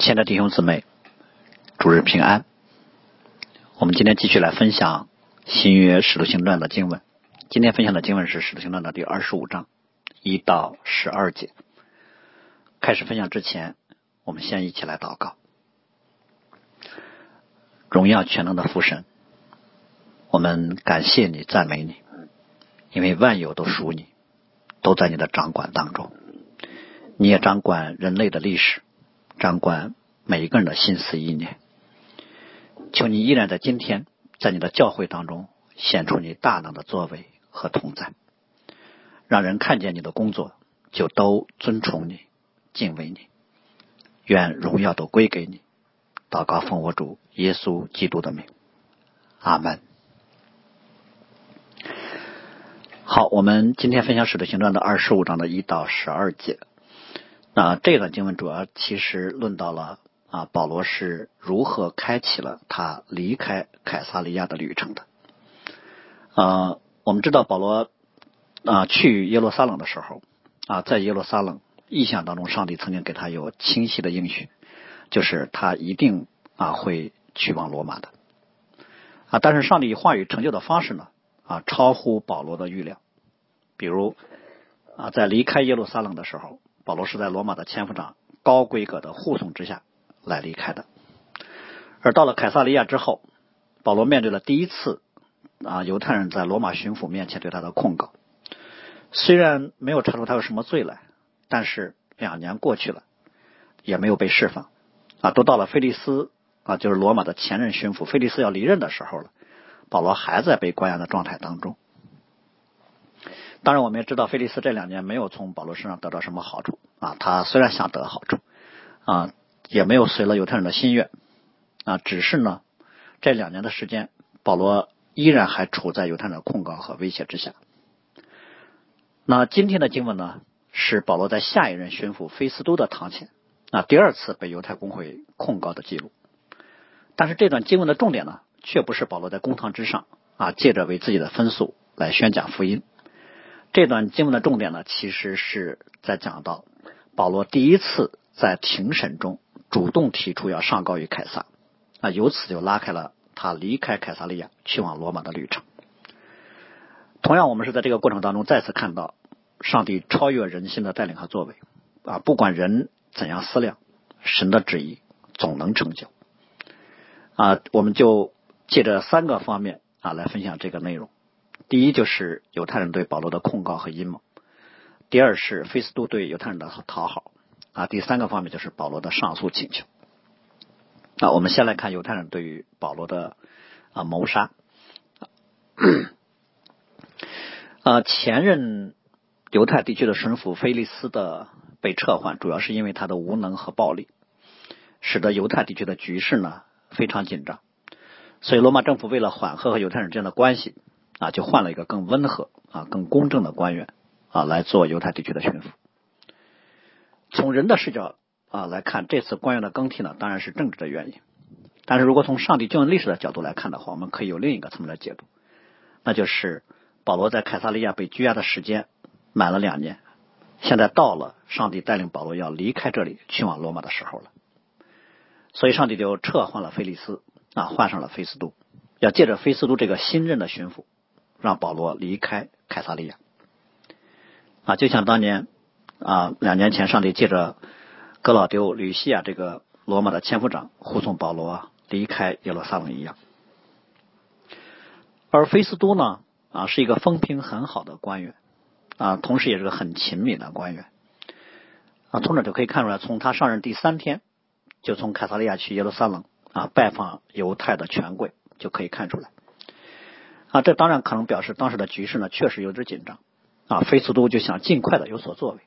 亲爱的弟兄姊妹，主日平安。我们今天继续来分享新约使徒行传的经文。今天分享的经文是使徒行传的第二十五章一到十二节。开始分享之前，我们先一起来祷告。荣耀全能的父神，我们感谢你，赞美你，因为万有都属你，都在你的掌管当中。你也掌管人类的历史。掌管每一个人的心思意念，求你依然在今天，在你的教会当中显出你大能的作为和同在，让人看见你的工作就都尊崇你、敬畏你。愿荣耀都归给你。祷告奉我主耶稣基督的名，阿门。好，我们今天分享《使徒行传》的二十五章的一到十二节。那这段经文主要其实论到了啊，保罗是如何开启了他离开凯撒利亚的旅程的。呃，我们知道保罗啊去耶路撒冷的时候啊，在耶路撒冷意象当中，上帝曾经给他有清晰的应许，就是他一定啊会去往罗马的啊。但是上帝话语成就的方式呢啊，超乎保罗的预料。比如啊，在离开耶路撒冷的时候。保罗是在罗马的千夫长高规格的护送之下来离开的，而到了凯撒利亚之后，保罗面对了第一次啊犹太人在罗马巡抚面前对他的控告。虽然没有查出他有什么罪来，但是两年过去了，也没有被释放啊。都到了菲利斯啊，就是罗马的前任巡抚菲利斯要离任的时候了，保罗还在被关押的状态当中。当然，我们也知道，菲利斯这两年没有从保罗身上得到什么好处啊。他虽然想得好处啊，也没有随了犹太人的心愿啊。只是呢，这两年的时间，保罗依然还处在犹太人的控告和威胁之下。那今天的经文呢，是保罗在下一任巡抚菲斯都的堂前啊，第二次被犹太公会控告的记录。但是这段经文的重点呢，却不是保罗在公堂之上啊，借着为自己的分数来宣讲福音。这段经文的重点呢，其实是在讲到保罗第一次在庭审中主动提出要上告于凯撒，啊，由此就拉开了他离开凯撒利亚去往罗马的旅程。同样，我们是在这个过程当中再次看到上帝超越人心的带领和作为，啊，不管人怎样思量，神的旨意总能成就。啊，我们就借着三个方面啊来分享这个内容。第一就是犹太人对保罗的控告和阴谋，第二是菲斯都对犹太人的讨好啊，第三个方面就是保罗的上诉请求。那我们先来看犹太人对于保罗的啊谋杀。啊，前任犹太地区的神父菲利斯的被撤换，主要是因为他的无能和暴力，使得犹太地区的局势呢非常紧张。所以罗马政府为了缓和和犹太人之间的关系。啊，就换了一个更温和、啊更公正的官员啊来做犹太地区的巡抚。从人的视角啊来看，这次官员的更替呢，当然是政治的原因。但是如果从上帝救恩历史的角度来看的话，我们可以有另一个层面的解读，那就是保罗在凯撒利亚被拘押的时间满了两年，现在到了上帝带领保罗要离开这里去往罗马的时候了。所以上帝就撤换了菲利斯啊，换上了菲斯都，要借着菲斯都这个新任的巡抚。让保罗离开凯撒利亚啊，就像当年啊两年前上帝借着格老丢吕西亚这个罗马的千夫长护送保罗离开耶路撒冷一样。而菲斯都呢啊是一个风评很好的官员啊，同时也是个很勤勉的官员啊。从这就可以看出来，从他上任第三天就从凯撒利亚去耶路撒冷啊拜访犹太的权贵，就可以看出来。啊，这当然可能表示当时的局势呢确实有点紧张啊，菲斯都就想尽快的有所作为，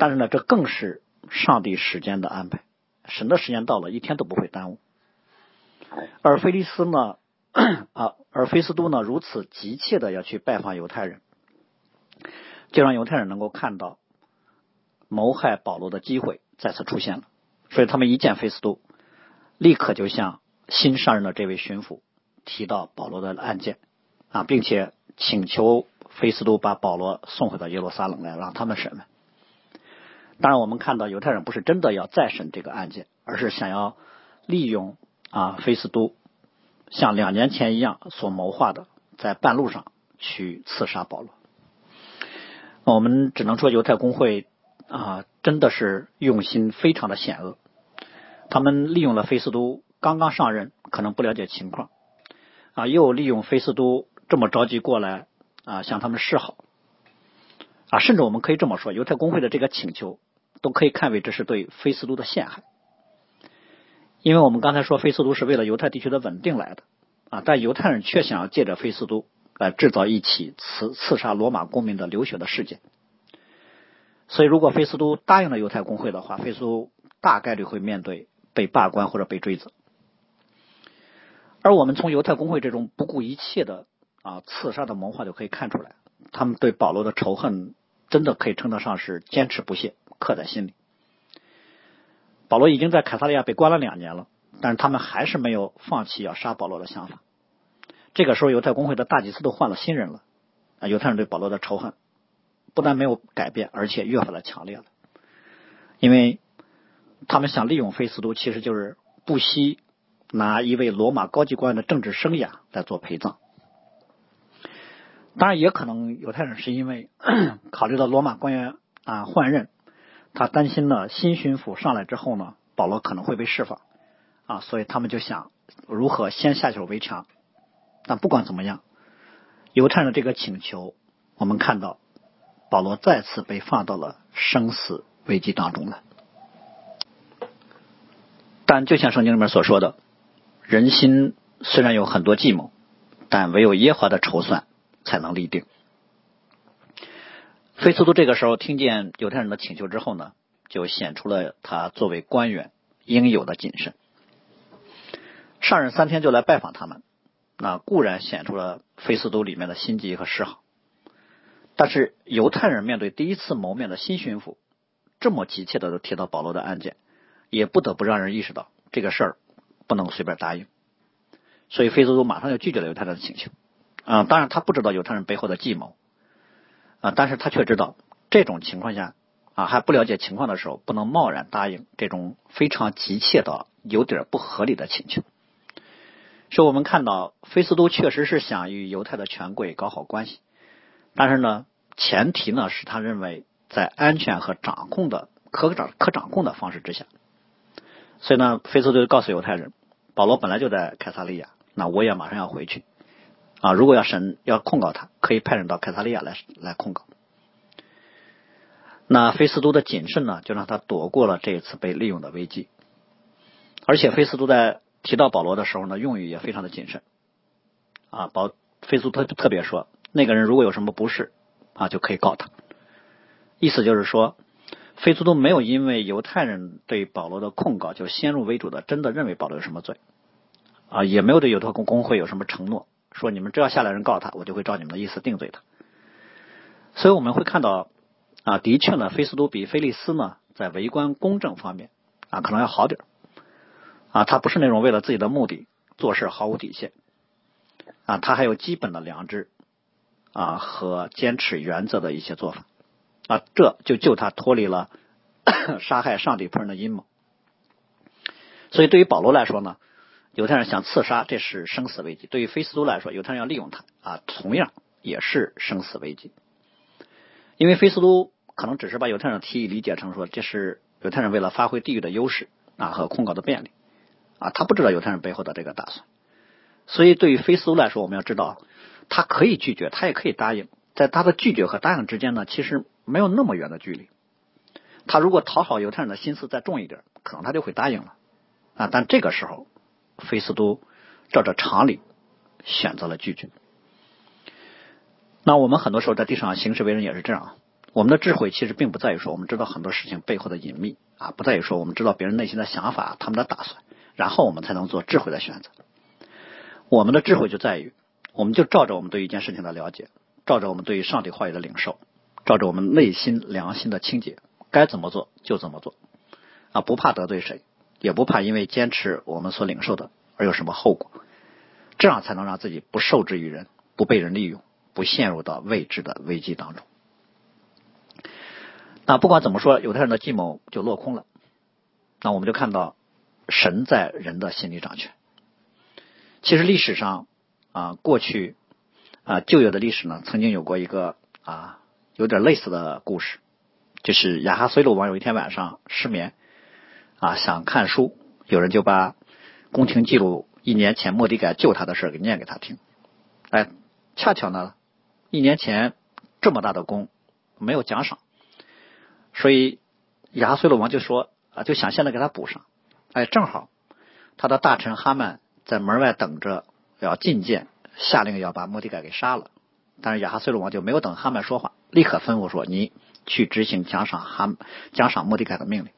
但是呢，这更是上帝时间的安排，神的时间到了，一天都不会耽误。而菲利斯呢 啊，而菲斯都呢如此急切的要去拜访犹太人，就让犹太人能够看到谋害保罗的机会再次出现了，所以他们一见菲斯都，立刻就向新上任的这位巡抚。提到保罗的案件啊，并且请求菲斯都把保罗送回到耶路撒冷来，让他们审问。当然，我们看到犹太人不是真的要再审这个案件，而是想要利用啊菲斯都像两年前一样所谋划的，在半路上去刺杀保罗。我们只能说，犹太公会啊真的是用心非常的险恶。他们利用了菲斯都刚刚上任，可能不了解情况啊，又利用菲斯都这么着急过来啊向他们示好啊，甚至我们可以这么说，犹太公会的这个请求。都可以看为这是对菲斯都的陷害，因为我们刚才说菲斯都是为了犹太地区的稳定来的啊，但犹太人却想要借着菲斯都来制造一起刺刺杀罗马公民的流血的事件。所以，如果菲斯都答应了犹太公会的话，菲斯都大概率会面对被罢官或者被追责。而我们从犹太公会这种不顾一切的啊刺杀的谋划就可以看出来，他们对保罗的仇恨真的可以称得上是坚持不懈。刻在心里。保罗已经在凯撒利亚被关了两年了，但是他们还是没有放弃要杀保罗的想法。这个时候，犹太公会的大祭司都换了新人了，啊，犹太人对保罗的仇恨不但没有改变，而且越发的强烈了。因为他们想利用菲斯都，其实就是不惜拿一位罗马高级官员的政治生涯来做陪葬。当然，也可能犹太人是因为 考虑到罗马官员啊换任。他担心呢，新巡抚上来之后呢，保罗可能会被释放啊，所以他们就想如何先下手为强。但不管怎么样，犹太人的这个请求，我们看到保罗再次被放到了生死危机当中了。但就像圣经里面所说的，人心虽然有很多计谋，但唯有耶和华的筹算才能立定。菲斯都这个时候听见犹太人的请求之后呢，就显出了他作为官员应有的谨慎。上任三天就来拜访他们，那固然显出了菲斯都里面的心机和嗜好。但是犹太人面对第一次谋面的新巡抚，这么急切的提到保罗的案件，也不得不让人意识到这个事儿不能随便答应。所以菲斯都马上就拒绝了犹太人的请求。啊，当然他不知道犹太人背后的计谋。啊，但是他却知道这种情况下啊还不了解情况的时候，不能贸然答应这种非常急切的、有点不合理的请求。所以我们看到，菲斯都确实是想与犹太的权贵搞好关系，但是呢，前提呢是他认为在安全和掌控的可掌可掌控的方式之下。所以呢，菲斯都告诉犹太人，保罗本来就在凯撒利亚，那我也马上要回去。啊，如果要审要控告他，可以派人到凯撒利亚来来控告。那菲斯都的谨慎呢，就让他躲过了这一次被利用的危机。而且菲斯都在提到保罗的时候呢，用语也非常的谨慎。啊，保菲斯都特特别说，那个人如果有什么不是啊，就可以告他。意思就是说，菲斯都没有因为犹太人对保罗的控告就先入为主的真的认为保罗有什么罪啊，也没有对犹太公公会有什么承诺。说你们只要下来人告他，我就会照你们的意思定罪他。所以我们会看到啊，的确呢，菲斯都比菲利斯呢在围观公正方面啊可能要好点啊，他不是那种为了自己的目的做事毫无底线啊，他还有基本的良知啊和坚持原则的一些做法啊，这就救他脱离了 杀害上帝仆人的阴谋。所以对于保罗来说呢。犹太人想刺杀，这是生死危机。对于菲斯都来说，犹太人要利用他啊，同样也是生死危机。因为菲斯都可能只是把犹太人提议理解成说，这是犹太人为了发挥地域的优势啊和控告的便利啊，他不知道犹太人背后的这个打算。所以，对于菲斯都来说，我们要知道，他可以拒绝，他也可以答应。在他的拒绝和答应之间呢，其实没有那么远的距离。他如果讨好犹太人的心思再重一点，可能他就会答应了啊。但这个时候。菲斯都照着常理选择了拒绝。那我们很多时候在地上行事为人也是这样。我们的智慧其实并不在于说我们知道很多事情背后的隐秘啊，不在于说我们知道别人内心的想法、他们的打算，然后我们才能做智慧的选择。我们的智慧就在于，我们就照着我们对一件事情的了解，照着我们对于上帝话语的领受，照着我们内心良心的清洁，该怎么做就怎么做啊，不怕得罪谁。也不怕因为坚持我们所领受的而有什么后果，这样才能让自己不受制于人，不被人利用，不陷入到未知的危机当中。那不管怎么说，犹太人的计谋就落空了。那我们就看到神在人的心里掌权。其实历史上啊，过去啊旧有的历史呢，曾经有过一个啊有点类似的故事，就是亚哈随鲁王有一天晚上失眠啊，想看书，有人就把宫廷记录一年前莫迪改救他的事给念给他听。哎，恰巧呢，一年前这么大的功没有奖赏。所以亚哈随鲁王就说啊，就想现在给他补上。哎，正好他的大臣哈曼在门外等着要觐见，下令要把莫迪改给杀了。但是亚哈随鲁王就没有等哈曼说话，立刻吩咐说：“你去执行奖赏哈奖赏莫迪改的命令。”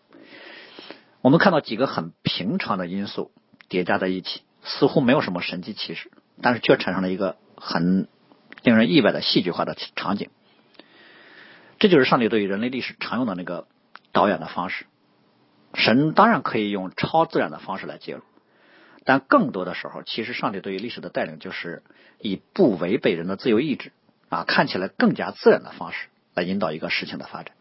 我们看到几个很平常的因素叠加在一起，似乎没有什么神迹奇事，但是却产生了一个很令人意外的戏剧化的场景。这就是上帝对于人类历史常用的那个导演的方式。神当然可以用超自然的方式来介入，但更多的时候，其实上帝对于历史的带领就是以不违背人的自由意志啊，看起来更加自然的方式来引导一个事情的发展。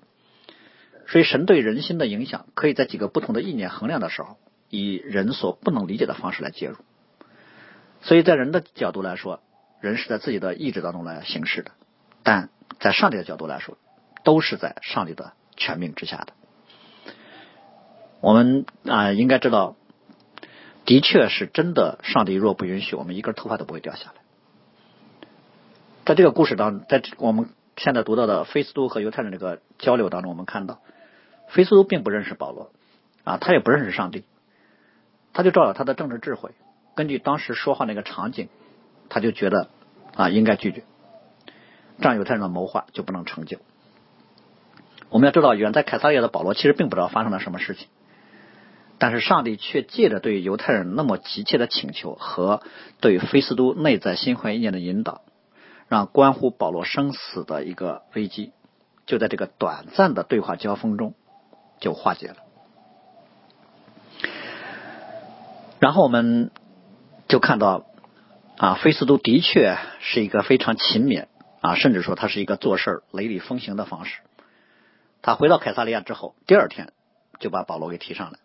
所以，神对人心的影响可以在几个不同的意念衡量的时候，以人所不能理解的方式来介入。所以在人的角度来说，人是在自己的意志当中来行事的；但在上帝的角度来说，都是在上帝的权命之下的。我们啊，应该知道，的确是真的。上帝若不允许，我们一根头发都不会掉下来。在这个故事当中，在我们现在读到的菲斯都和犹太人这个交流当中，我们看到，菲斯都并不认识保罗啊，他也不认识上帝，他就照着他的政治智慧，根据当时说话那个场景，他就觉得啊应该拒绝，这样犹太人的谋划就不能成就。我们要知道，远在凯撒利亚的保罗其实并不知道发生了什么事情，但是上帝却借着对犹太人那么急切的请求和对菲斯都内在心怀意念的引导，让关乎保罗生死的一个危机，就在这个短暂的对话交锋中就化解了。然后我们就看到，啊，菲斯都的确是一个非常勤勉啊，甚至说他是一个做事雷厉风行的方式。他回到凯撒利亚之后，第二天就把保罗给提上来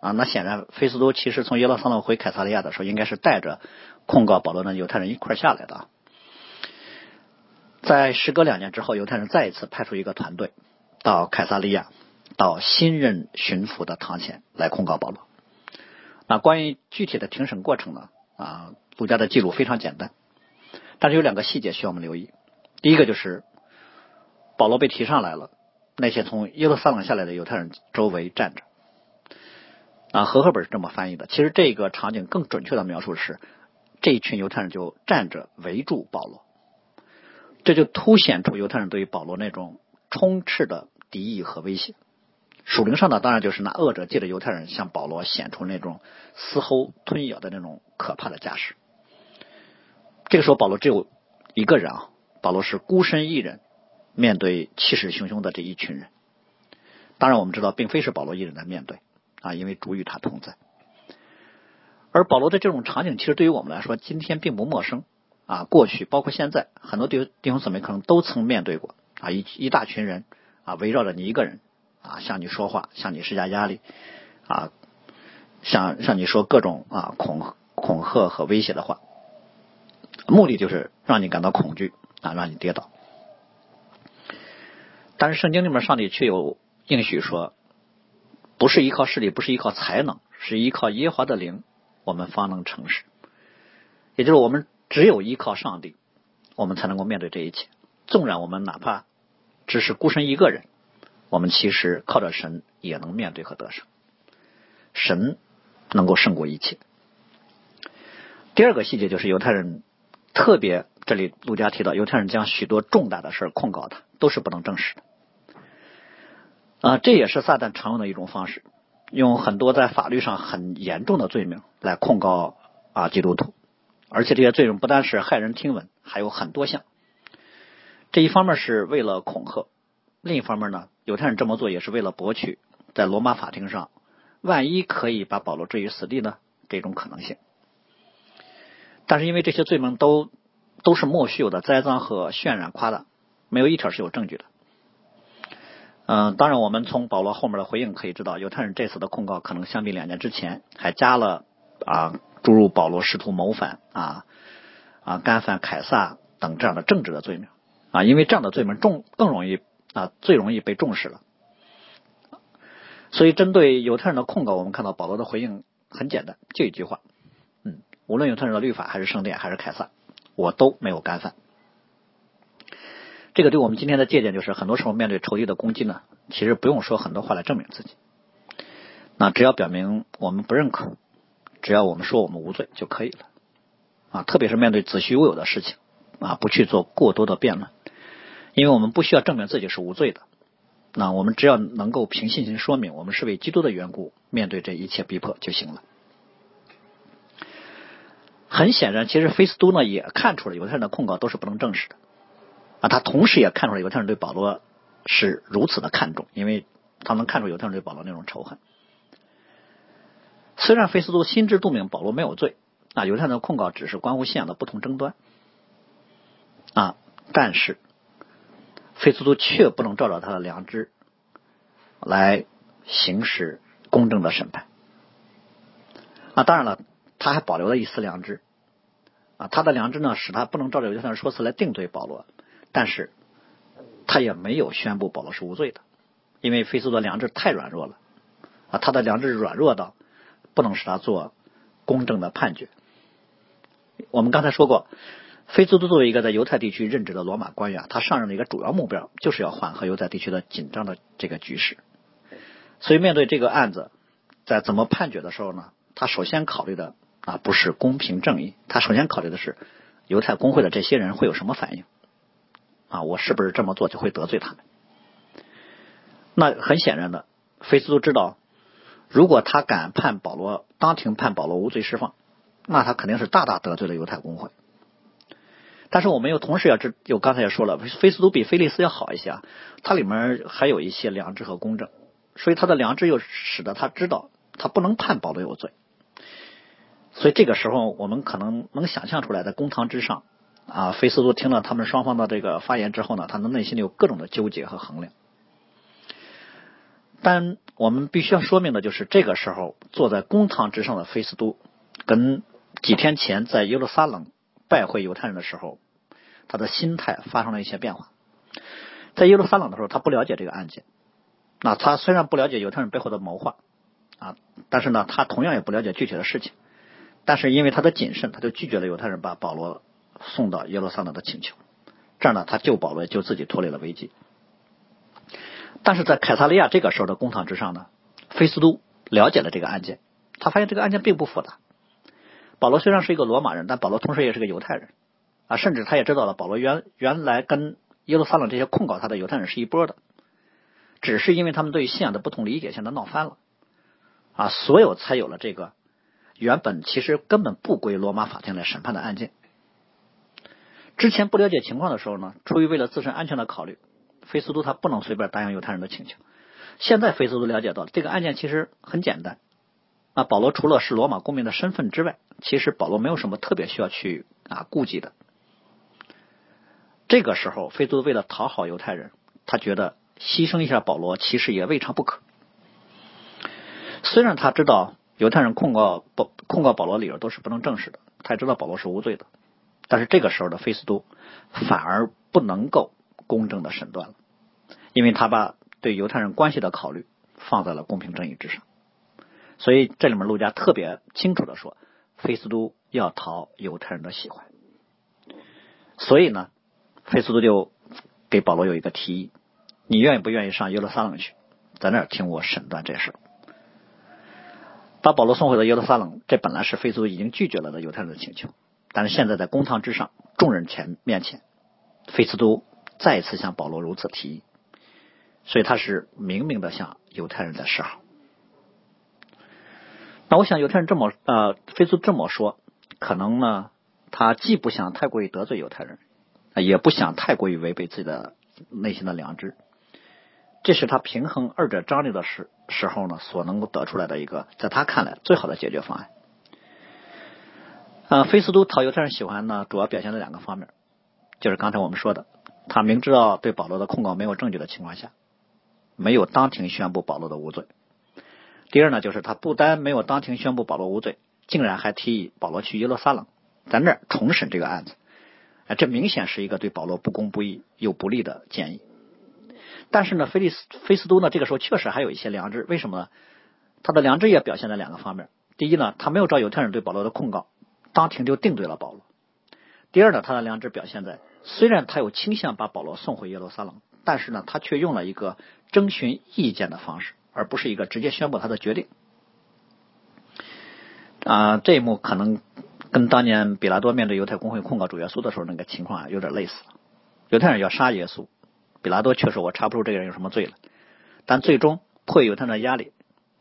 啊。那显然，菲斯都其实从耶路撒冷回凯撒利亚的时候，应该是带着控告保罗的犹太人一块下来的。在时隔两年之后，犹太人再一次派出一个团队到凯撒利亚，到新任巡抚的堂前来控告保罗。那关于具体的庭审过程呢？啊，陆家的记录非常简单，但是有两个细节需要我们留意。第一个就是保罗被提上来了。那些从耶路撒冷下来的犹太人周围站着，啊，和合本是这么翻译的。其实这个场景更准确的描述是，这一群犹太人就站着围住保罗，这就凸显出犹太人对于保罗那种充斥的敌意和威胁。属灵上呢，当然就是那恶者借着犹太人向保罗显出那种嘶吼吞咬的那种可怕的架势。这个时候，保罗只有一个人啊，保罗是孤身一人。面对气势汹汹的这一群人，当然我们知道，并非是保罗一人在面对啊，因为主与他同在。而保罗的这种场景，其实对于我们来说，今天并不陌生啊。过去包括现在，很多弟弟兄姊妹可能都曾面对过啊，一一大群人啊，围绕着你一个人啊，向你说话，向你施加压力啊，向向你说各种啊恐恐吓和威胁的话，目的就是让你感到恐惧啊，让你跌倒。但是圣经里面，上帝却有应许说，不是依靠势力，不是依靠才能，是依靠耶和华的灵，我们方能成事。也就是我们只有依靠上帝，我们才能够面对这一切。纵然我们哪怕只是孤身一个人，我们其实靠着神也能面对和得胜。神能够胜过一切。第二个细节就是犹太人特别。这里陆家提到，犹太人将许多重大的事控告他，都是不能证实的。啊，这也是撒旦常用的一种方式，用很多在法律上很严重的罪名来控告啊基督徒，而且这些罪名不单是骇人听闻，还有很多项。这一方面是为了恐吓，另一方面呢，犹太人这么做也是为了博取在罗马法庭上，万一可以把保罗置于死地呢这种可能性。但是因为这些罪名都。都是莫须有的栽赃和渲染夸大，没有一条是有证据的。嗯，当然，我们从保罗后面的回应可以知道，犹太人这次的控告可能相比两年之前还加了啊，诸如保罗试图谋反啊啊干犯凯撒等这样的政治的罪名啊，因为这样的罪名重更容易啊最容易被重视了。所以，针对犹太人的控告，我们看到保罗的回应很简单，就一句话：嗯，无论犹太人的律法还是圣殿还是凯撒，我都没有干犯。这个对我们今天的借鉴就是，很多时候面对仇敌的攻击呢，其实不用说很多话来证明自己，那只要表明我们不认可，只要我们说我们无罪就可以了啊。特别是面对子虚乌有的事情啊，不去做过多的辩论，因为我们不需要证明自己是无罪的。那我们只要能够凭信心说明我们是为基督的缘故面对这一切逼迫就行了。很显然，其实菲斯都呢也看出了犹太人的控告都是不能证实的。啊，他同时也看出来犹太人对保罗是如此的看重，因为他能看出犹太人对保罗那种仇恨。虽然菲斯都心知肚明保罗没有罪，啊，犹太人的控告只是关乎信仰的不同争端，啊，但是菲斯都却不能照着他的良知来行使公正的审判。啊，当然了，他还保留了一丝良知，啊，他的良知呢，使他不能照着犹太人说辞来定罪保罗。但是，他也没有宣布保罗是无罪的，因为菲斯的良知太软弱了啊，他的良知软弱到不能使他做公正的判决。我们刚才说过，菲斯都作为一个在犹太地区任职的罗马官员，他上任的一个主要目标就是要缓和犹太地区的紧张的这个局势。所以，面对这个案子，在怎么判决的时候呢？他首先考虑的啊不是公平正义，他首先考虑的是犹太工会的这些人会有什么反应。啊，我是不是这么做就会得罪他们？那很显然的，菲斯都知道，如果他敢判保罗当庭判保罗无罪释放，那他肯定是大大得罪了犹太公会。但是我们又同时要知，有刚才也说了，菲斯都比菲利斯要好一些啊，他里面还有一些良知和公正，所以他的良知又使得他知道他不能判保罗有罪。所以这个时候，我们可能能想象出来，在公堂之上。啊，菲斯都听了他们双方的这个发言之后呢，他的内心里有各种的纠结和衡量。但我们必须要说明的就是，这个时候坐在公堂之上的菲斯都，跟几天前在耶路撒冷拜会犹太人的时候，他的心态发生了一些变化。在耶路撒冷的时候，他不了解这个案件。那他虽然不了解犹太人背后的谋划啊，但是呢，他同样也不了解具体的事情。但是因为他的谨慎，他就拒绝了犹太人把保罗。送到耶路撒冷的请求，这样呢，他救保罗，救自己脱离了危机。但是在凯撒利亚这个时候的公堂之上呢，菲斯都了解了这个案件，他发现这个案件并不复杂。保罗虽然是一个罗马人，但保罗同时也是个犹太人啊，甚至他也知道了保罗原原来跟耶路撒冷这些控告他的犹太人是一波的，只是因为他们对于信仰的不同理解，现在闹翻了啊，所有才有了这个原本其实根本不归罗马法庭来审判的案件。之前不了解情况的时候呢，出于为了自身安全的考虑，菲斯都他不能随便答应犹太人的请求。现在菲斯都了解到这个案件其实很简单，啊，保罗除了是罗马公民的身份之外，其实保罗没有什么特别需要去啊顾忌的。这个时候，菲斯都为了讨好犹太人，他觉得牺牲一下保罗其实也未尝不可。虽然他知道犹太人控告保控告保罗理由都是不能证实的，他也知道保罗是无罪的。但是这个时候的菲斯都反而不能够公正的审断了，因为他把对犹太人关系的考虑放在了公平正义之上。所以这里面陆家特别清楚的说，菲斯都要讨犹太人的喜欢。所以呢，费斯都就给保罗有一个提议：你愿意不愿意上耶路撒冷去，在那儿听我审断这事？把保罗送回到耶路撒冷，这本来是费斯都已经拒绝了的犹太人的请求。但是现在在公堂之上，众人前面前，费斯都再次向保罗如此提议，所以他是明明的向犹太人在示好。那我想犹太人这么呃，菲斯这么说，可能呢，他既不想太过于得罪犹太人，也不想太过于违背自己的内心的良知，这是他平衡二者张力的时时候呢，所能够得出来的一个在他看来最好的解决方案。呃，菲斯都讨犹太人喜欢呢，主要表现在两个方面，就是刚才我们说的，他明知道对保罗的控告没有证据的情况下，没有当庭宣布保罗的无罪。第二呢，就是他不单没有当庭宣布保罗无罪，竟然还提议保罗去耶路撒冷，在那儿重审这个案子。哎，这明显是一个对保罗不公不义又不利的建议。但是呢，菲利斯菲斯都呢，这个时候确实还有一些良知。为什么呢？他的良知也表现在两个方面。第一呢，他没有照犹太人对保罗的控告，当庭就定罪了保罗。第二呢，他的良知表现在，虽然他有倾向把保罗送回耶路撒冷，但是呢，他却用了一个征询意见的方式，而不是一个直接宣布他的决定。啊，这一幕可能跟当年比拉多面对犹太公会控告主耶稣的时候那个情况啊有点类似。犹太人要杀耶稣，比拉多却说我查不出这个人有什么罪了。但最终迫于犹太人的压力，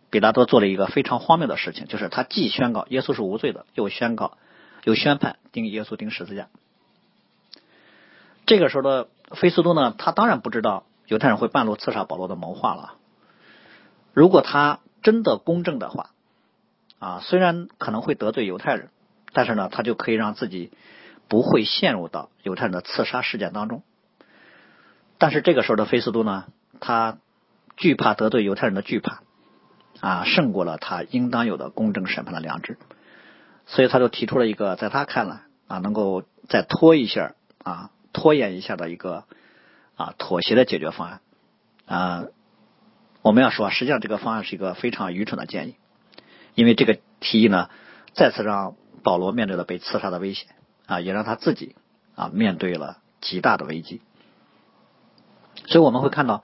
比拉多做了一个非常荒谬的事情，就是。他既宣告耶稣是。无罪的，又宣告。又宣判钉耶稣钉十字架。这个时候的菲斯都呢，他当然不知道犹太人会半路刺杀保罗的谋划了。如果他真的公正的话，啊，虽然可能会得罪犹太人，但是呢，他就可以让自己不会陷入到犹太人的刺杀事件当中。但是这个时候的菲斯都呢，他惧怕得罪犹太人的惧怕啊，胜过了他应当有的公正审判的良知。所以他就提出了一个在他看来啊，能够再拖一下啊，拖延一下的一个啊妥协的解决方案啊。我们要说，实际上这个方案是一个非常愚蠢的建议，因为这个提议呢，再次让保罗面对了被刺杀的危险啊，也让他自己啊面对了极大的危机。所以我们会看到，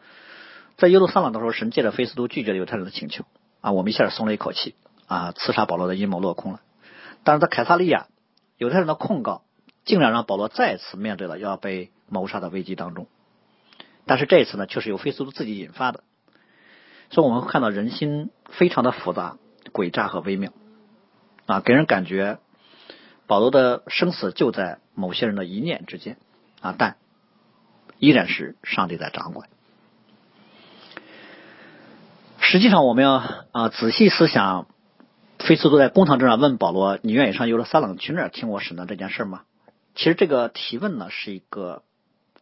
在耶路撒冷的时候，神借着菲斯都拒绝了犹太人的请求啊，我们一下松了一口气啊，刺杀保罗的阴谋落空了。但是在凯撒利亚，犹太人的控告竟然让保罗再次面对了要被谋杀的危机当中。但是这一次呢，却是由菲斯都自己引发的。所以我们会看到人心非常的复杂、诡诈和微妙啊，给人感觉保罗的生死就在某些人的一念之间啊，但依然是上帝在掌管。实际上，我们要啊仔细思想。菲斯都在公堂之上问保罗：“你愿意上耶路撒冷去那儿听我审的这件事吗？”其实这个提问呢是一个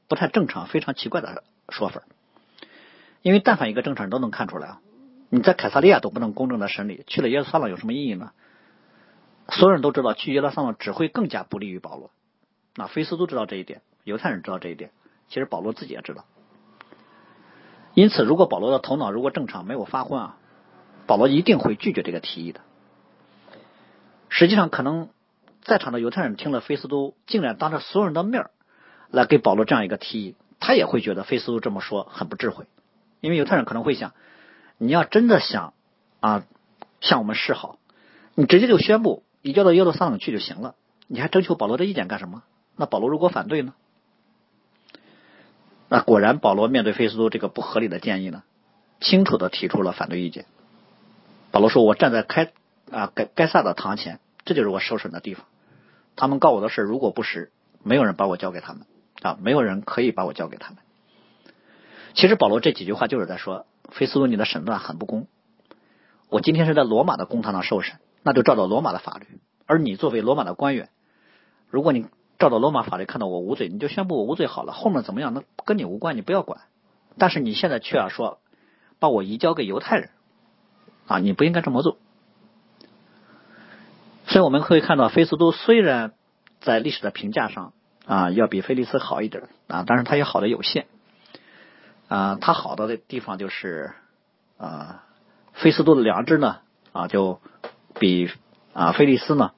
不太正常、非常奇怪的说法，因为但凡一个正常人都能看出来啊，你在凯撒利亚都不能公正的审理，去了耶路撒冷有什么意义呢？所有人都知道去耶路撒冷只会更加不利于保罗。那菲斯都知道这一点，犹太人知道这一点，其实保罗自己也知道。因此，如果保罗的头脑如果正常，没有发昏啊，保罗一定会拒绝这个提议的。实际上，可能在场的犹太人听了菲斯都竟然当着所有人的面来给保罗这样一个提议，他也会觉得菲斯都这么说很不智慧。因为犹太人可能会想，你要真的想啊向我们示好，你直接就宣布你交到耶路撒冷去就行了，你还征求保罗的意见干什么？那保罗如果反对呢？那果然，保罗面对菲斯都这个不合理的建议呢，清楚的提出了反对意见。保罗说：“我站在开。”啊，该该撒的堂前，这就是我受审的地方。他们告我的事，如果不实，没有人把我交给他们啊，没有人可以把我交给他们。其实保罗这几句话就是在说，菲斯都你的审判很不公。我今天是在罗马的公堂上受审，那就照着罗马的法律。而你作为罗马的官员，如果你照着罗马法律看到我无罪，你就宣布我无罪好了，后面怎么样那跟你无关，你不要管。但是你现在却要说把我移交给犹太人啊，你不应该这么做。所以我们可以看到，菲斯都虽然在历史的评价上啊要比菲利斯好一点啊，但是他也好的有限啊。他好的地方就是啊，菲斯都的良知呢啊就比啊菲利斯呢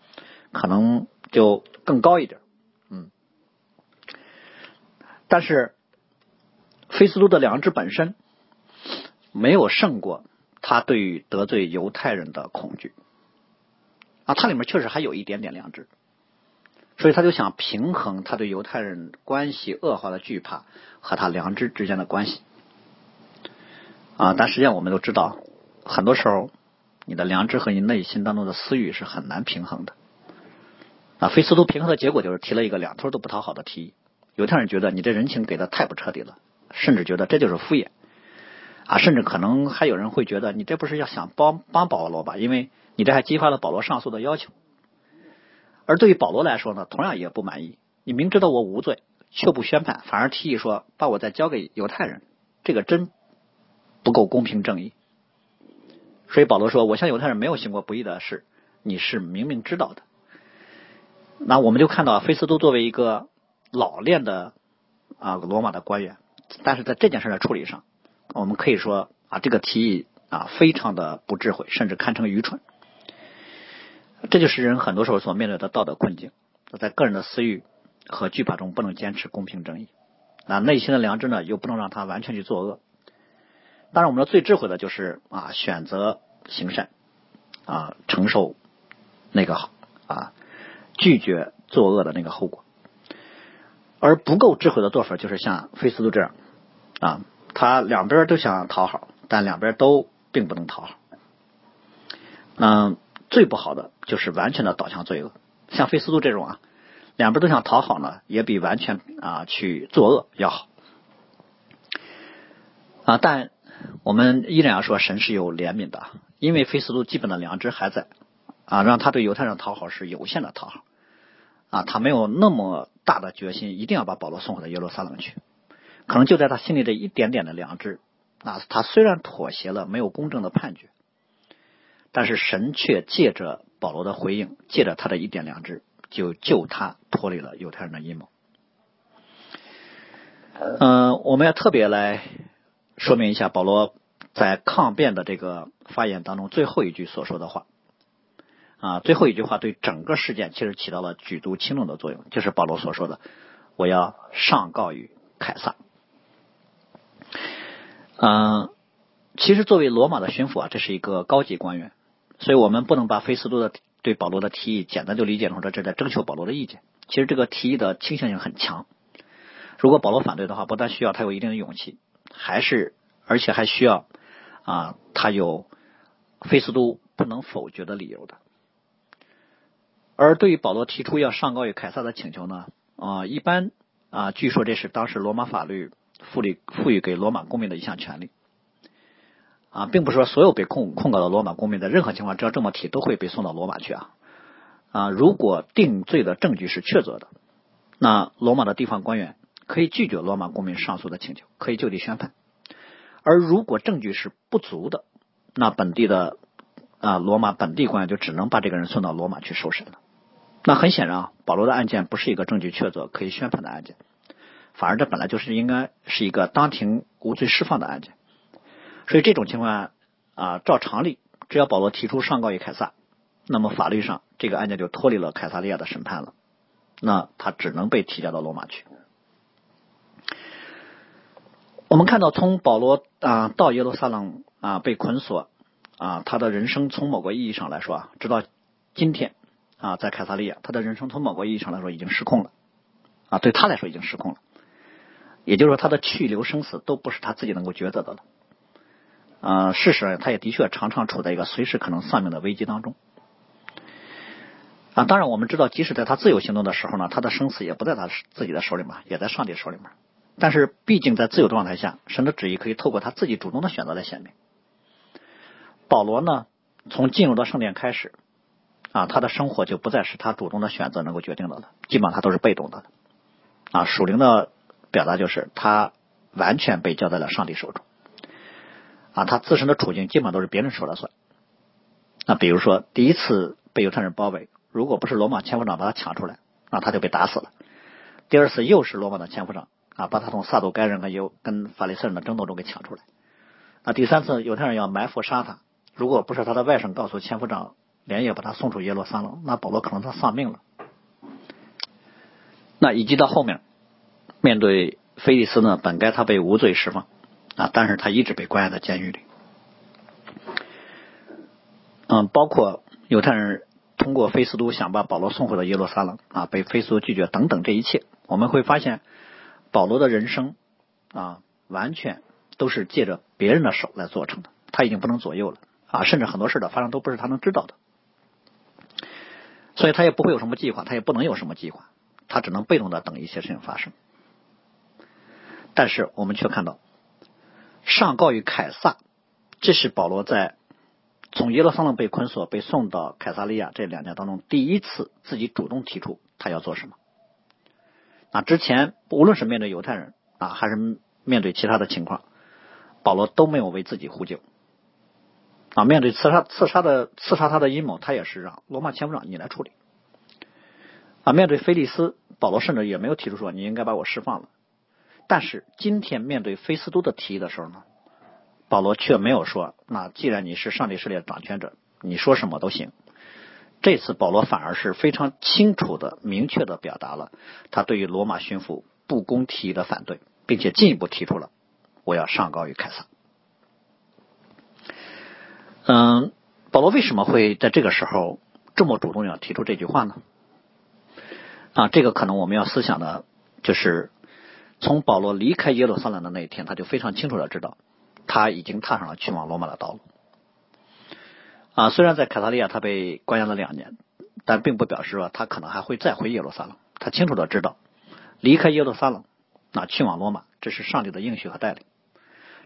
可能就更高一点，嗯。但是菲斯都的良知本身没有胜过他对于得罪犹太人的恐惧。啊，他里面确实还有一点点良知，所以他就想平衡他对犹太人关系恶化的惧怕和他良知之间的关系。啊，但实际上我们都知道，很多时候你的良知和你内心当中的私欲是很难平衡的。啊，菲斯都平衡的结果就是提了一个两头都不讨好的提议。犹太人觉得你这人情给的太不彻底了，甚至觉得这就是敷衍。啊，甚至可能还有人会觉得你这不是要想帮帮保罗吧？因为你这还激发了保罗上诉的要求，而对于保罗来说呢，同样也不满意。你明知道我无罪，却不宣判，反而提议说把我再交给犹太人，这个真不够公平正义。所以保罗说：“我向犹太人没有行过不义的事，你是明明知道的。”那我们就看到菲斯都作为一个老练的啊罗马的官员，但是在这件事的处理上，我们可以说啊这个提议啊非常的不智慧，甚至堪称愚蠢。这就是人很多时候所面对的道德困境，在个人的私欲和惧怕中不能坚持公平正义，那内心的良知呢又不能让他完全去作恶。当然，我们说最智慧的就是啊选择行善啊承受那个好啊。拒绝作恶的那个后果，而不够智慧的做法就是像菲斯都这样啊，他两边都想讨好，但两边都并不能讨好。嗯，最不好的就是完全的导向罪恶，像菲斯都这种啊，两边都想讨好呢，也比完全啊去作恶要好啊。但我们依然要说，神是有怜悯的，因为菲斯都基本的良知还在啊，让他对犹太人讨好是有限的讨好。啊，他没有那么大的决心，一定要把保罗送回到耶路撒冷去。可能就在他心里这一点点的良知，啊，他虽然妥协了，没有公正的判决，但是神却借着保罗的回应，借着他的一点良知，就救他脱离了犹太人的阴谋。嗯，我们要特别来说明一下保罗在抗辩的这个发言当中最后一句所说的话。啊，最后一句话对整个事件其实起到了举足轻重的作用，就是保罗所说的：“我要上告于凯撒。”嗯，其实作为罗马的巡抚啊，这是一个高级官员，所以我们不能把菲斯都的对保罗的提议简单就理解成说这在征求保罗的意见。其实这个提议的倾向性很强。如果保罗反对的话，不但需要他有一定的勇气，还是而且还需要啊，他有菲斯都不能否决的理由的。而对于保罗提出要上告于凯撒的请求呢，啊，一般啊，据说这是当时罗马法律赋予赋予给罗马公民的一项权利，啊，并不是说所有被控控告的罗马公民在任何情况只要这么提都会被送到罗马去啊，啊，如果定罪的证据是确凿的，那罗马的地方官员可以拒绝罗马公民上诉的请求，可以就地宣判，而如果证据是不足的，那本地的啊罗马本地官员就只能把这个人送到罗马去受审了。那很显然啊，保罗的案件不是一个证据确凿可以宣判的案件，反而这本来就是应该是一个当庭无罪释放的案件。所以这种情况啊，照常理，只要保罗提出上告于凯撒，那么法律上这个案件就脱离了凯撒利亚的审判了，那他只能被提交到罗马去。我们看到，从保罗啊到耶路撒冷啊被捆锁啊，他的人生从某个意义上来说啊，直到今天。啊，在凯撒利亚，他的人生从某个意义上来说已经失控了，啊，对他来说已经失控了。也就是说，他的去留生死都不是他自己能够抉择的了。啊，事实上，他也的确常常处在一个随时可能丧命的危机当中。啊，当然我们知道，即使在他自由行动的时候呢，他的生死也不在他自己的手里面，也在上帝手里面。但是，毕竟在自由状态下，神的旨意可以透过他自己主动的选择来显明。保罗呢，从进入到圣殿开始。啊，他的生活就不再是他主动的选择能够决定的了，基本上他都是被动的。啊，属灵的表达就是他完全被交在了上帝手中。啊，他自身的处境基本上都是别人说了算。那比如说，第一次被犹太人包围，如果不是罗马千夫长把他抢出来，那他就被打死了。第二次又是罗马的千夫长啊，把他从撒都该人和犹跟法利赛人的争斗中给抢出来。那第三次犹太人要埋伏杀他，如果不是他的外甥告诉千夫长。连夜把他送出耶路撒冷，那保罗可能他丧命了。那以及到后面，面对菲利斯呢，本该他被无罪释放啊，但是他一直被关押在监狱里。嗯，包括犹太人通过菲斯都想把保罗送回到耶路撒冷啊，被菲斯都拒绝等等，这一切我们会发现，保罗的人生啊，完全都是借着别人的手来做成的，他已经不能左右了啊，甚至很多事的发生都不是他能知道的。所以他也不会有什么计划，他也不能有什么计划，他只能被动的等一些事情发生。但是我们却看到，上告于凯撒，这是保罗在从耶路撒冷被捆锁、被送到凯撒利亚这两年当中第一次自己主动提出他要做什么。啊之前无论是面对犹太人啊，还是面对其他的情况保罗都没有为自己呼救。啊，面对刺杀刺杀的刺杀他的阴谋，他也是让罗马前部长你来处理。啊，面对菲利斯，保罗甚至也没有提出说你应该把我释放了。但是今天面对菲斯都的提议的时候呢，保罗却没有说，那既然你是上帝势力的掌权者，你说什么都行。这次保罗反而是非常清楚的、明确的表达了他对于罗马巡抚不公提议的反对，并且进一步提出了我要上告于凯撒。嗯，保罗为什么会在这个时候这么主动要提出这句话呢？啊，这个可能我们要思想的，就是从保罗离开耶路撒冷的那一天，他就非常清楚的知道，他已经踏上了去往罗马的道路。啊，虽然在凯撒利亚他被关押了两年，但并不表示说他可能还会再回耶路撒冷。他清楚的知道，离开耶路撒冷，那去往罗马，这是上帝的应许和带领。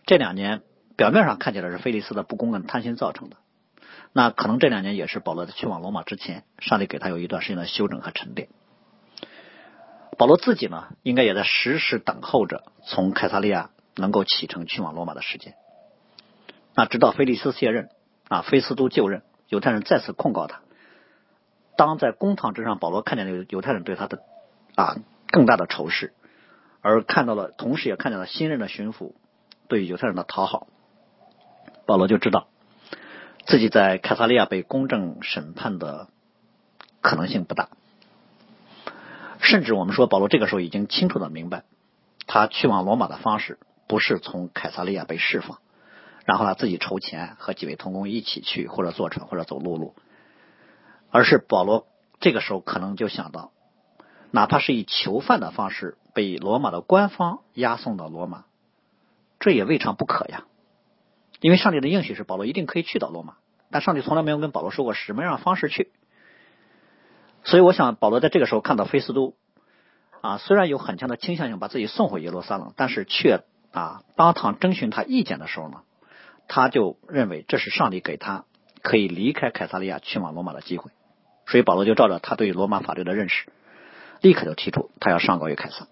这两年表面上看起来是菲利斯的不公跟贪心造成的，那可能这两年也是保罗在去往罗马之前，上帝给他有一段时间的休整和沉淀。保罗自己呢，应该也在时时等候着从凯撒利亚能够启程去往罗马的时间。那直到菲利斯卸任，啊，菲斯都就任，犹太人再次控告他。当在公堂之上，保罗看见了犹太人对他的啊更大的仇视，而看到了，同时也看见了新任的巡抚对犹太人的讨好，保罗就知道自己在凯撒利亚被公正审判的可能性不大。甚至我们说，保罗这个时候已经清楚的明白，他去往罗马的方式不是从凯撒利亚被释放，然后呢自己筹钱和几位同工一起去，或者坐船，或者走陆路，而是保罗这个时候可能就想到，哪怕是以囚犯的方式被罗马的官方押送到罗马，这也未尝不可呀。因为上帝的应许是保罗一定可以去到罗马，但上帝从来没有跟保罗说过什么样的方式去。所以，我想保罗在这个时候看到菲斯都啊，虽然有很强的倾向性把自己送回耶路撒冷，但是却啊当堂征询他意见的时候呢，他就认为这是上帝给他可以离开凯撒利亚去往罗马的机会。所以保罗就照着他对罗马法律的认识，立刻就提出他要上告于凯撒。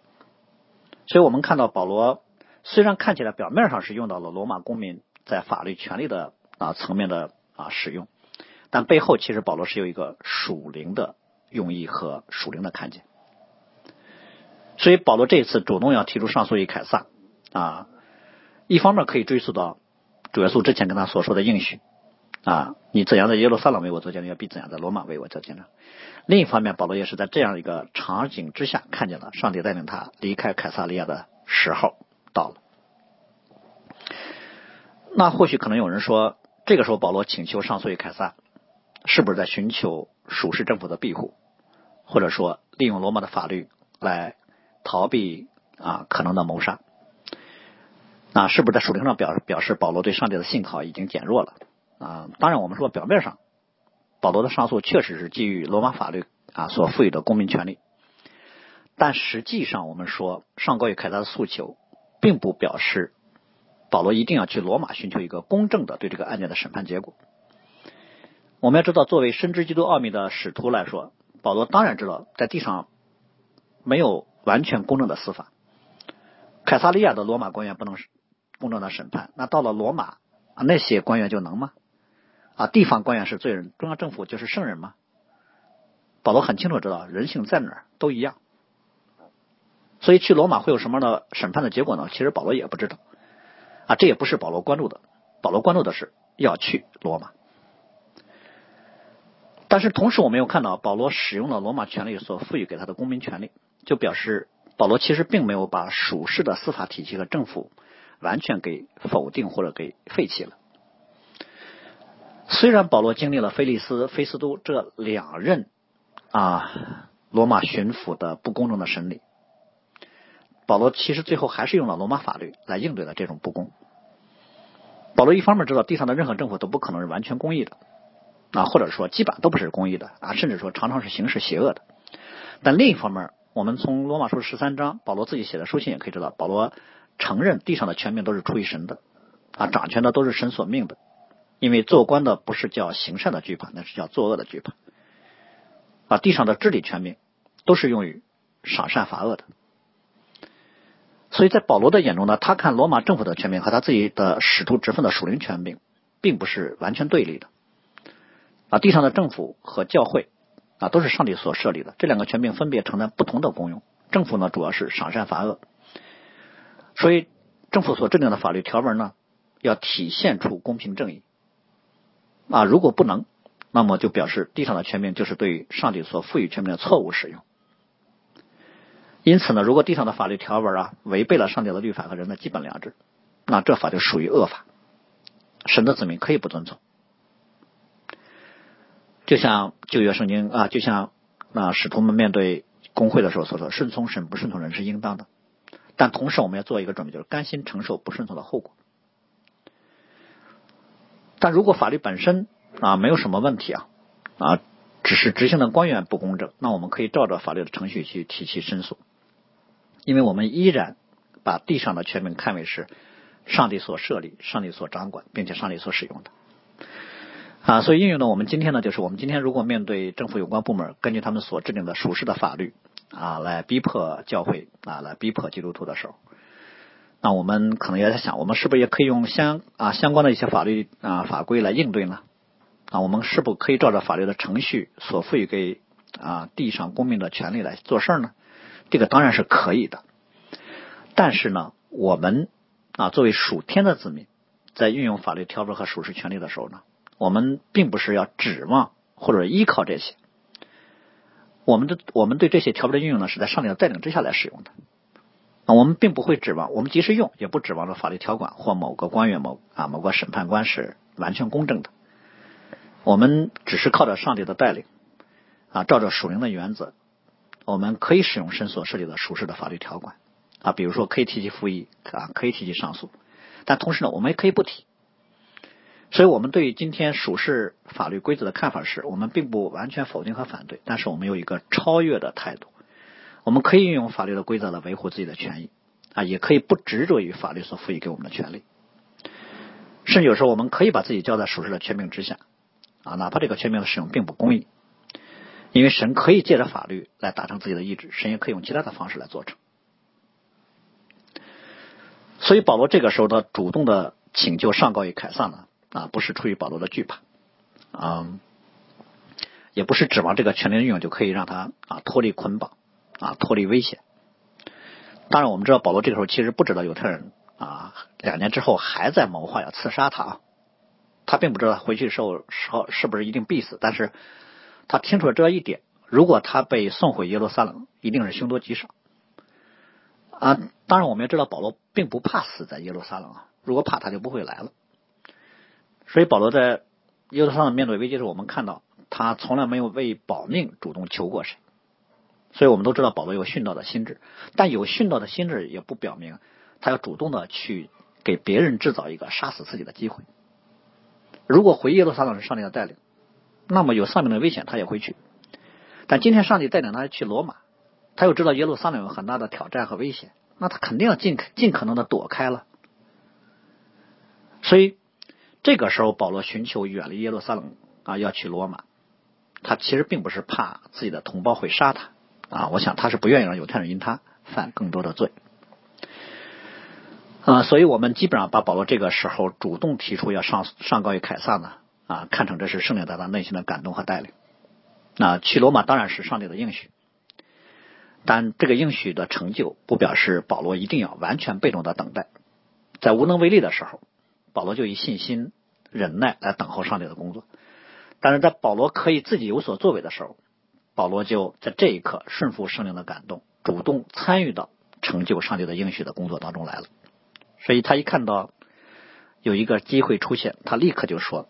所以我们看到保罗虽然看起来表面上是用到了罗马公民在法律权利的啊层面的啊使用，但背后其实保罗是有一个属灵的。用意和属灵的看见，所以保罗这次主动要提出上诉于凯撒啊，一方面可以追溯到主耶稣之前跟他所说的应许啊，你怎样在耶路撒冷为我做见证，要比怎样在罗马为我做见证。另一方面，保罗也是在这样一个场景之下，看见了上帝带领他离开凯撒利亚的时候到了。那或许可能有人说，这个时候保罗请求上诉于凯撒，是不是在寻求属世政府的庇护？或者说利用罗马的法律来逃避啊可能的谋杀，那是不是在属灵上表示表示保罗对上帝的信号已经减弱了啊？当然，我们说表面上保罗的上诉确实是基于罗马法律啊所赋予的公民权利，但实际上我们说上告与凯撒的诉求，并不表示保罗一定要去罗马寻求一个公正的对这个案件的审判结果。我们要知道，作为深知基督奥秘的使徒来说。保罗当然知道，在地上没有完全公正的司法。凯撒利亚的罗马官员不能公正的审判，那到了罗马啊，那些官员就能吗？啊，地方官员是罪人，中央政府就是圣人吗？保罗很清楚知道，人性在哪儿都一样。所以去罗马会有什么样的审判的结果呢？其实保罗也不知道。啊，这也不是保罗关注的。保罗关注的是要去罗马。但是同时，我们又看到保罗使用了罗马权力所赋予给他的公民权利，就表示保罗其实并没有把属世的司法体系和政府完全给否定或者给废弃了。虽然保罗经历了菲利斯、菲斯都这两任啊罗马巡抚的不公正的审理，保罗其实最后还是用了罗马法律来应对了这种不公。保罗一方面知道地上的任何政府都不可能是完全公义的。啊，或者说基本都不是公义的啊，甚至说常常是行事邪恶的。但另一方面，我们从罗马书十三章保罗自己写的书信也可以知道，保罗承认地上的权柄都是出于神的啊，掌权的都是神所命的，因为做官的不是叫行善的惧怕，那是叫作恶的惧怕啊。地上的治理权柄都是用于赏善罚恶的。所以在保罗的眼中呢，他看罗马政府的权柄和他自己的使徒职分的属灵权柄，并不是完全对立的。啊，地上的政府和教会啊，都是上帝所设立的，这两个权柄分别承担不同的功用。政府呢，主要是赏善罚恶，所以政府所制定的法律条文呢，要体现出公平正义。啊，如果不能，那么就表示地上的权柄就是对上帝所赋予权柄的错误使用。因此呢，如果地上的法律条文啊违背了上帝的律法和人的基本良知，那这法就属于恶法，神的子民可以不遵从。就像旧约圣经啊，就像那使徒们面对工会的时候所说：“顺从神，不顺从人是应当的。”但同时，我们要做一个准备，就是甘心承受不顺从的后果。但如果法律本身啊没有什么问题啊啊，只是执行的官员不公正，那我们可以照着法律的程序去提起申诉，因为我们依然把地上的权柄看为是上帝所设立、上帝所掌管，并且上帝所使用的啊。所以应用呢，我们今天呢，就是我们今天如果面对政府有关部门根据他们所制定的属实的法律啊来逼迫教会啊来逼迫基督徒的时候。那我们可能也在想，我们是不是也可以用相啊相关的一些法律啊法规来应对呢？啊，我们是否可以照着法律的程序所赋予给啊地上公民的权利来做事呢？这个当然是可以的。但是呢，我们啊作为属天的子民，在运用法律条文和属实权利的时候呢，我们并不是要指望或者依靠这些。我们的我们对这些条文的运用呢，是在上帝的带领之下来使用的。啊，我们并不会指望，我们即使用，也不指望着法律条款或某个官员、某啊某个审判官是完全公正的。我们只是靠着上帝的带领，啊，照着属灵的原则，我们可以使用神所设立的属实的法律条款啊，比如说可以提起复议啊，可以提起上诉，但同时呢，我们也可以不提。所以，我们对于今天属实法律规则的看法是，我们并不完全否定和反对，但是我们有一个超越的态度。我们可以运用法律的规则来维护自己的权益啊，也可以不执着于法律所赋予给我们的权利，甚至有时候我们可以把自己交在属实的权柄之下啊，哪怕这个权柄的使用并不公义，因为神可以借着法律来达成自己的意志，神也可以用其他的方式来做成。所以保罗这个时候的主动的请求上告于凯撒呢啊，不是出于保罗的惧怕啊，也不是指望这个权力运用就可以让他啊脱离捆绑。啊，脱离危险。当然，我们知道保罗这个时候其实不知道犹太人啊，两年之后还在谋划要刺杀他啊。他并不知道回去的时候时候是不是一定必死，但是他听出了这一点：如果他被送回耶路撒冷，一定是凶多吉少。啊，当然我们也知道保罗并不怕死在耶路撒冷啊，如果怕他就不会来了。所以保罗在耶路撒冷面对危机时，我们看到他从来没有为保命主动求过谁。所以我们都知道保罗有殉道的心智，但有殉道的心智也不表明他要主动的去给别人制造一个杀死自己的机会。如果回耶路撒冷是上帝的带领，那么有上面的危险他也会去。但今天上帝带领他去罗马，他又知道耶路撒冷有很大的挑战和危险，那他肯定要尽尽可能的躲开了。所以这个时候保罗寻求远离耶路撒冷啊，要去罗马，他其实并不是怕自己的同胞会杀他。啊，我想他是不愿意让犹太人因他犯更多的罪，啊，所以我们基本上把保罗这个时候主动提出要上上告于凯撒呢，啊，看成这是圣灵在他内心的感动和带领。那去罗马当然是上帝的应许，但这个应许的成就不表示保罗一定要完全被动的等待，在无能为力的时候，保罗就以信心忍耐来等候上帝的工作，但是在保罗可以自己有所作为的时候。保罗就在这一刻顺服圣灵的感动，主动参与到成就上帝的应许的工作当中来了。所以他一看到有一个机会出现，他立刻就说：“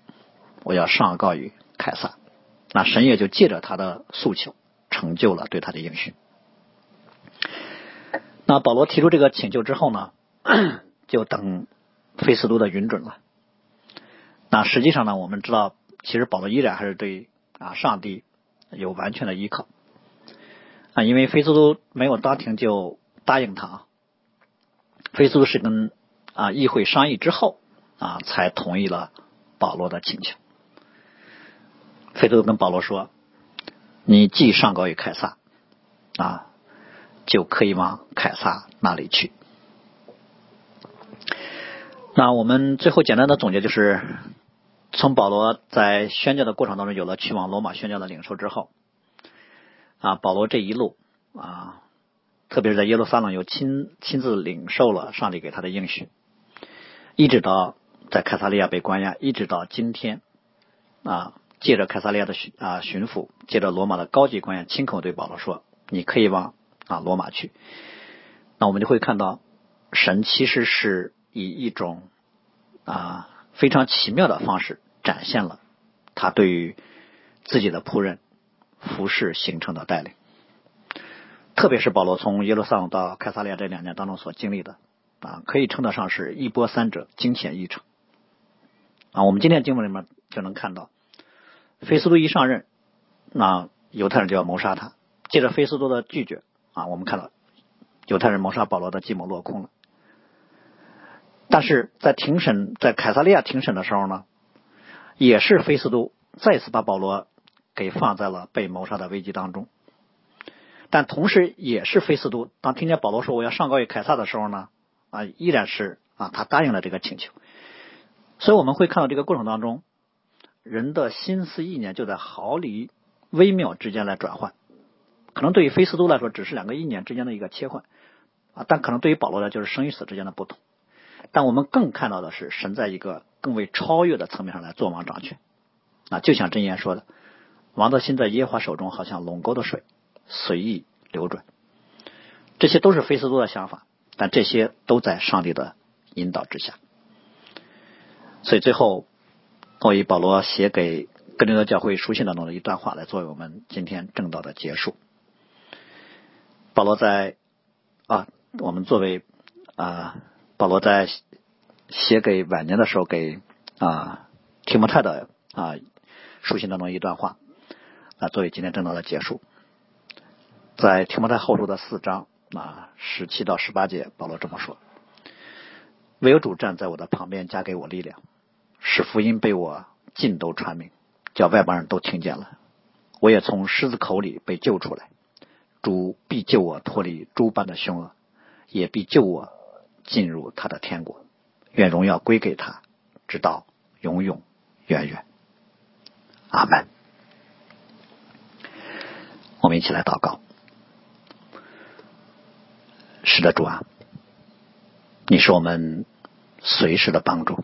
我要上告于凯撒。”那神也就借着他的诉求，成就了对他的应许。那保罗提出这个请求之后呢，就等费斯都的允准了。那实际上呢，我们知道，其实保罗依然还是对啊上帝。有完全的依靠啊，因为菲斯都没有当庭就答应他，菲斯都是跟啊议会商议之后啊才同意了保罗的请求。菲斯都跟保罗说：“你既上告于凯撒啊，就可以往凯撒那里去那我们最后简单的总结就是，从保罗在宣教的过程当中有了去往罗马宣教的领受之后，啊，保罗这一路啊，特别是在耶路撒冷又亲亲自领受了上帝给他的应许，一直到在凯撒利亚被关押，一直到今天啊，借着凯撒利亚的巡啊巡抚，借着罗马的高级官员亲口对保罗说：“你可以往啊罗马去。”那我们就会看到，神其实是。以一种啊非常奇妙的方式展现了他对于自己的仆人服侍形成的带领，特别是保罗从耶路撒冷到开撒利亚这两年当中所经历的啊，可以称得上是一波三折、惊险异常啊。我们今天经文里面就能看到，菲斯都一上任，那犹太人就要谋杀他，借着菲斯都的拒绝啊，我们看到犹太人谋杀保罗的计谋落空了。但是在庭审，在凯撒利亚庭审的时候呢，也是菲斯都再次把保罗给放在了被谋杀的危机当中。但同时，也是菲斯都当听见保罗说我要上告于凯撒的时候呢，啊，依然是啊，他答应了这个请求。所以我们会看到这个过程当中，人的心思意念就在毫厘微妙之间来转换。可能对于菲斯都来说，只是两个意念之间的一个切换啊，但可能对于保罗呢，就是生与死之间的不同。但我们更看到的是，神在一个更为超越的层面上来做王掌权。啊，就像真言说的，王的心在耶和华手中，好像垄沟的水，随意流转。这些都是菲斯多的想法，但这些都在上帝的引导之下。所以最后，我以保罗写给哥林多教会书信当中的一段话来作为我们今天正道的结束。保罗在啊，我们作为啊。保罗在写给晚年的时候，给啊提摩太的啊书信当中一段话啊，作为今天正道的结束。在提摩太后书的四章啊十七到十八节，保罗这么说：“唯有主站在我的旁边，加给我力量，使福音被我尽都传明，叫外邦人都听见了。我也从狮子口里被救出来，主必救我脱离诸般的凶恶，也必救我。”进入他的天国，愿荣耀归给他，直到永永远远。阿门。我们一起来祷告。是的，主啊，你是我们随时的帮助，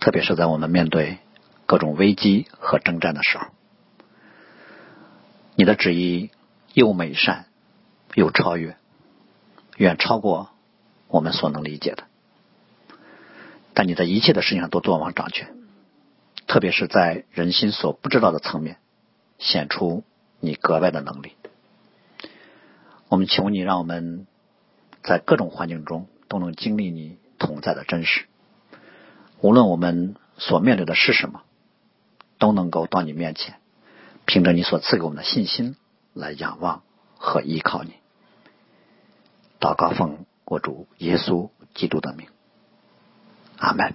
特别是在我们面对各种危机和征战的时候，你的旨意又美善又超越，远超过。我们所能理解的，但你在一切的事情上都做王掌权，特别是在人心所不知道的层面，显出你格外的能力。我们求你，让我们在各种环境中都能经历你同在的真实。无论我们所面对的是什么，都能够到你面前，凭着你所赐给我们的信心来仰望和依靠你。祷告奉。我主耶稣基督的名，阿门。